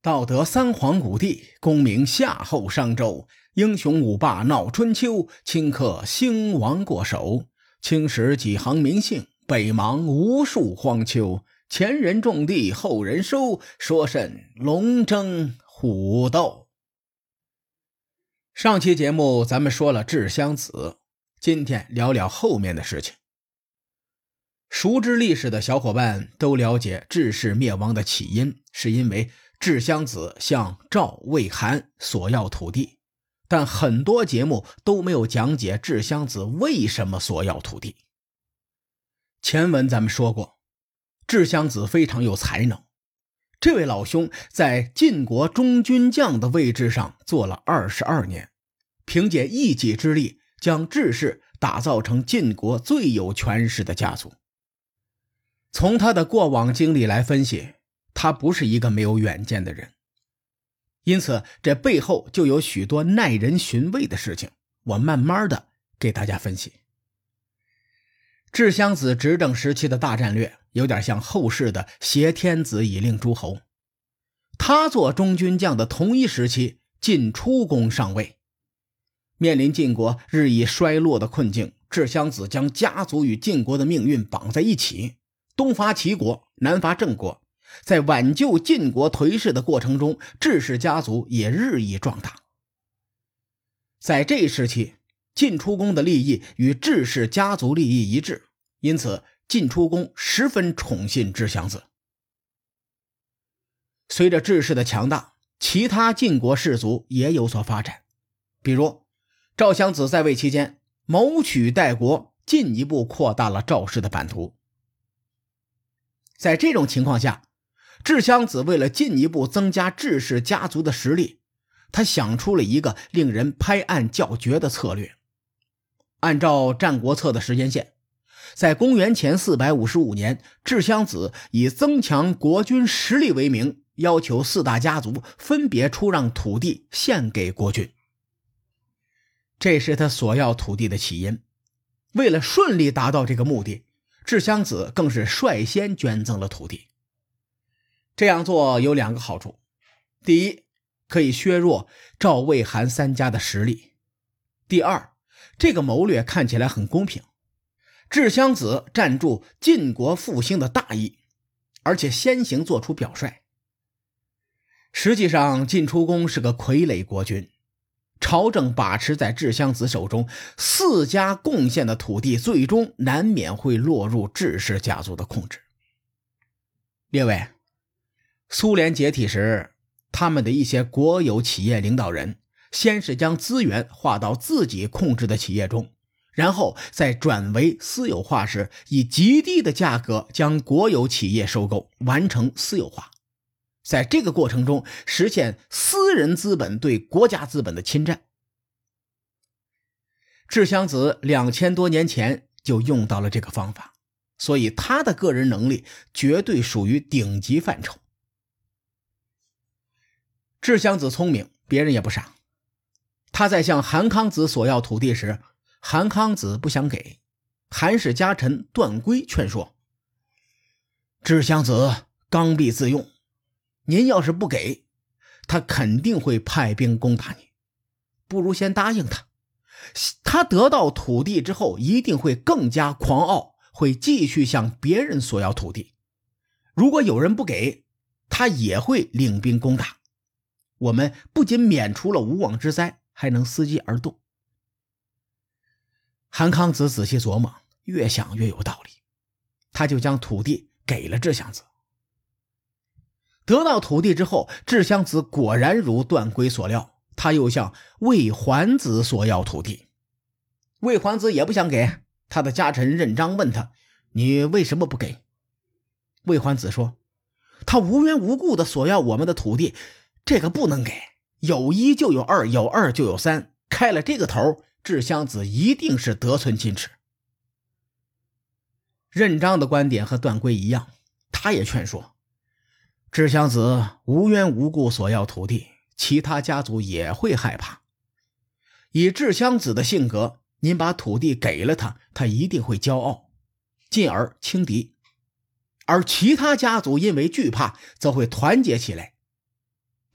道德三皇五帝，功名夏后商周；英雄五霸闹春秋，顷刻兴亡过手。青史几行名姓，北邙无数荒丘。前人种地，后人收，说甚龙争虎斗？上期节目咱们说了智襄子，今天聊聊后面的事情。熟知历史的小伙伴都了解，智氏灭亡的起因是因为智襄子向赵、魏、韩索要土地，但很多节目都没有讲解智襄子为什么索要土地。前文咱们说过，智襄子非常有才能，这位老兄在晋国中军将的位置上做了二十二年，凭借一己之力将智氏打造成晋国最有权势的家族。从他的过往经历来分析，他不是一个没有远见的人，因此这背后就有许多耐人寻味的事情。我慢慢的给大家分析。智襄子执政时期的大战略，有点像后世的挟天子以令诸侯。他做中军将的同一时期，晋出公上位，面临晋国日益衰落的困境，智襄子将家族与晋国的命运绑在一起。东伐齐国，南伐郑国，在挽救晋国颓势的过程中，智氏家族也日益壮大。在这一时期，晋出公的利益与智氏家族利益一致，因此晋出公十分宠信智襄子。随着智氏的强大，其他晋国氏族也有所发展，比如赵襄子在位期间谋取代国，进一步扩大了赵氏的版图。在这种情况下，智襄子为了进一步增加智氏家族的实力，他想出了一个令人拍案叫绝的策略。按照《战国策》的时间线，在公元前四百五十五年，智襄子以增强国君实力为名，要求四大家族分别出让土地献给国君。这是他索要土地的起因。为了顺利达到这个目的。智襄子更是率先捐赠了土地。这样做有两个好处：第一，可以削弱赵、魏、韩三家的实力；第二，这个谋略看起来很公平。智襄子站住晋国复兴的大义，而且先行做出表率。实际上，晋出公是个傀儡国君。朝政把持在智襄子手中，四家贡献的土地最终难免会落入智氏家族的控制。列位，苏联解体时，他们的一些国有企业领导人先是将资源划到自己控制的企业中，然后再转为私有化时，以极低的价格将国有企业收购，完成私有化。在这个过程中，实现私人资本对国家资本的侵占。智襄子两千多年前就用到了这个方法，所以他的个人能力绝对属于顶级范畴。智襄子聪明，别人也不傻。他在向韩康子索要土地时，韩康子不想给，韩氏家臣段圭劝说：“智襄子刚愎自用。”您要是不给，他肯定会派兵攻打你。不如先答应他，他得到土地之后一定会更加狂傲，会继续向别人索要土地。如果有人不给，他也会领兵攻打。我们不仅免除了无妄之灾，还能伺机而动。韩康子仔细琢磨，越想越有道理，他就将土地给了智襄子。得到土地之后，智襄子果然如段圭所料，他又向魏桓子索要土地。魏桓子也不想给，他的家臣任章问他：“你为什么不给？”魏桓子说：“他无缘无故的索要我们的土地，这个不能给。有一就有二，有二就有三，开了这个头，智襄子一定是得寸进尺。”任章的观点和段圭一样，他也劝说。智襄子无缘无故索要土地，其他家族也会害怕。以智襄子的性格，您把土地给了他，他一定会骄傲，进而轻敌；而其他家族因为惧怕，则会团结起来。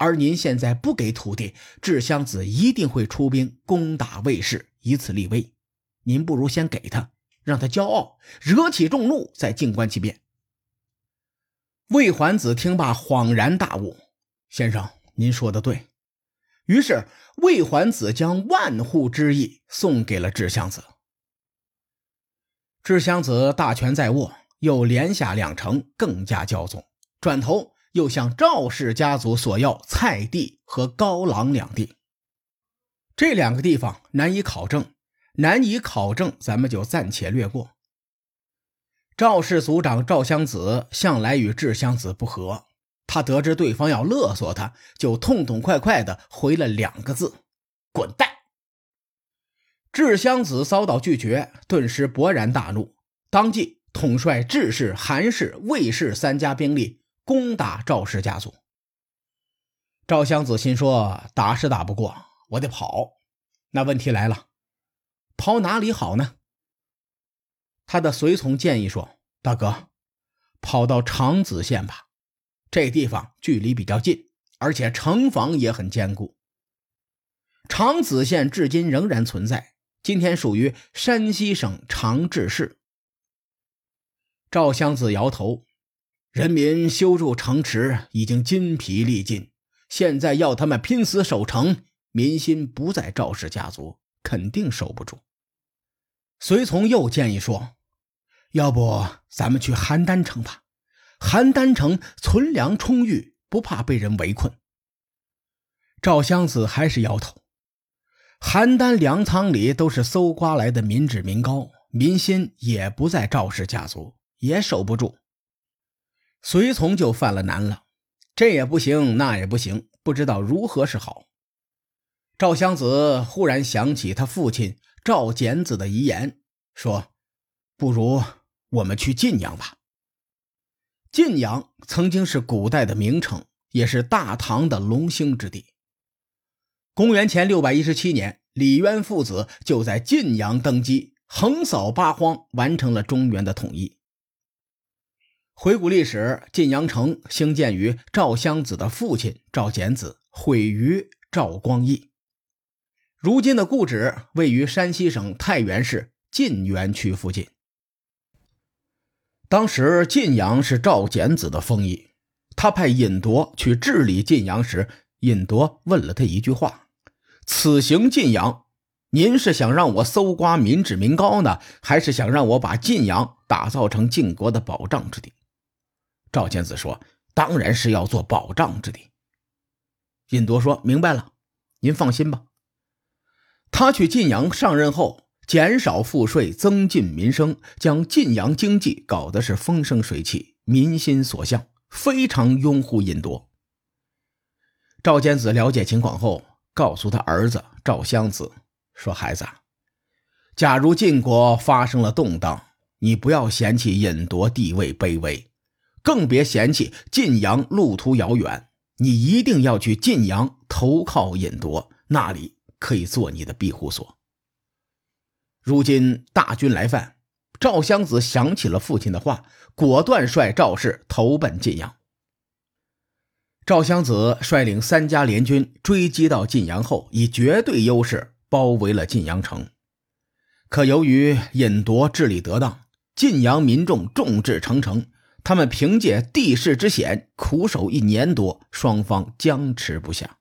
而您现在不给土地，智襄子一定会出兵攻打魏氏，以此立威。您不如先给他，让他骄傲，惹起众怒，再静观其变。魏桓子听罢，恍然大悟：“先生，您说的对。”于是魏桓子将万户之邑送给了智襄子。智襄子大权在握，又连下两城，更加骄纵，转头。又向赵氏家族索要蔡地和高朗两地，这两个地方难以考证，难以考证，咱们就暂且略过。赵氏族长赵襄子向来与智襄子不和，他得知对方要勒索他，就痛痛快快的回了两个字：“滚蛋！”智襄子遭到拒绝，顿时勃然大怒，当即统帅智氏、韩氏、魏氏三家兵力。攻打赵氏家族，赵襄子心说：“打是打不过，我得跑。”那问题来了，跑哪里好呢？他的随从建议说：“大哥，跑到长子县吧，这地方距离比较近，而且城防也很坚固。长子县至今仍然存在，今天属于山西省长治市。”赵襄子摇头。人民修筑城池已经筋疲力尽，现在要他们拼死守城，民心不在赵氏家族，肯定守不住。随从又建议说：“要不咱们去邯郸城吧？邯郸城存粮充裕，不怕被人围困。”赵襄子还是摇头。邯郸粮仓里都是搜刮来的民脂民膏，民心也不在赵氏家族，也守不住。随从就犯了难了，这也不行，那也不行，不知道如何是好。赵襄子忽然想起他父亲赵简子的遗言，说：“不如我们去晋阳吧。”晋阳曾经是古代的名城，也是大唐的龙兴之地。公元前六百一十七年，李渊父子就在晋阳登基，横扫八荒，完成了中原的统一。回顾历史，晋阳城兴建于赵襄子的父亲赵简子，毁于赵光义。如今的故址位于山西省太原市晋源区附近。当时晋阳是赵简子的封邑，他派尹铎去治理晋阳时，尹铎问了他一句话：“此行晋阳，您是想让我搜刮民脂民膏呢，还是想让我把晋阳打造成晋国的保障之地？”赵简子说：“当然是要做保障之地。”尹铎说：“明白了，您放心吧。”他去晋阳上任后，减少赋税，增进民生，将晋阳经济搞得是风生水起，民心所向，非常拥护尹铎。赵简子了解情况后，告诉他儿子赵襄子说：“孩子，假如晋国发生了动荡，你不要嫌弃尹铎地位卑微。”更别嫌弃晋阳路途遥远，你一定要去晋阳投靠尹铎，那里可以做你的庇护所。如今大军来犯，赵襄子想起了父亲的话，果断率赵氏投奔晋阳。赵襄子率领三家联军追击到晋阳后，以绝对优势包围了晋阳城。可由于尹铎治理得当，晋阳民众众志成城。他们凭借地势之险，苦守一年多，双方僵持不下。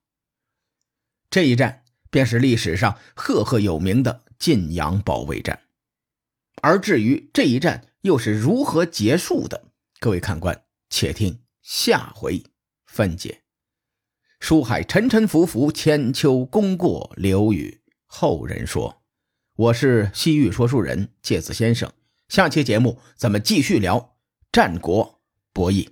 这一战便是历史上赫赫有名的晋阳保卫战。而至于这一战又是如何结束的，各位看官，且听下回分解。书海沉沉浮浮，千秋功过留与后人说。我是西域说书人介子先生，下期节目咱们继续聊。战国博弈。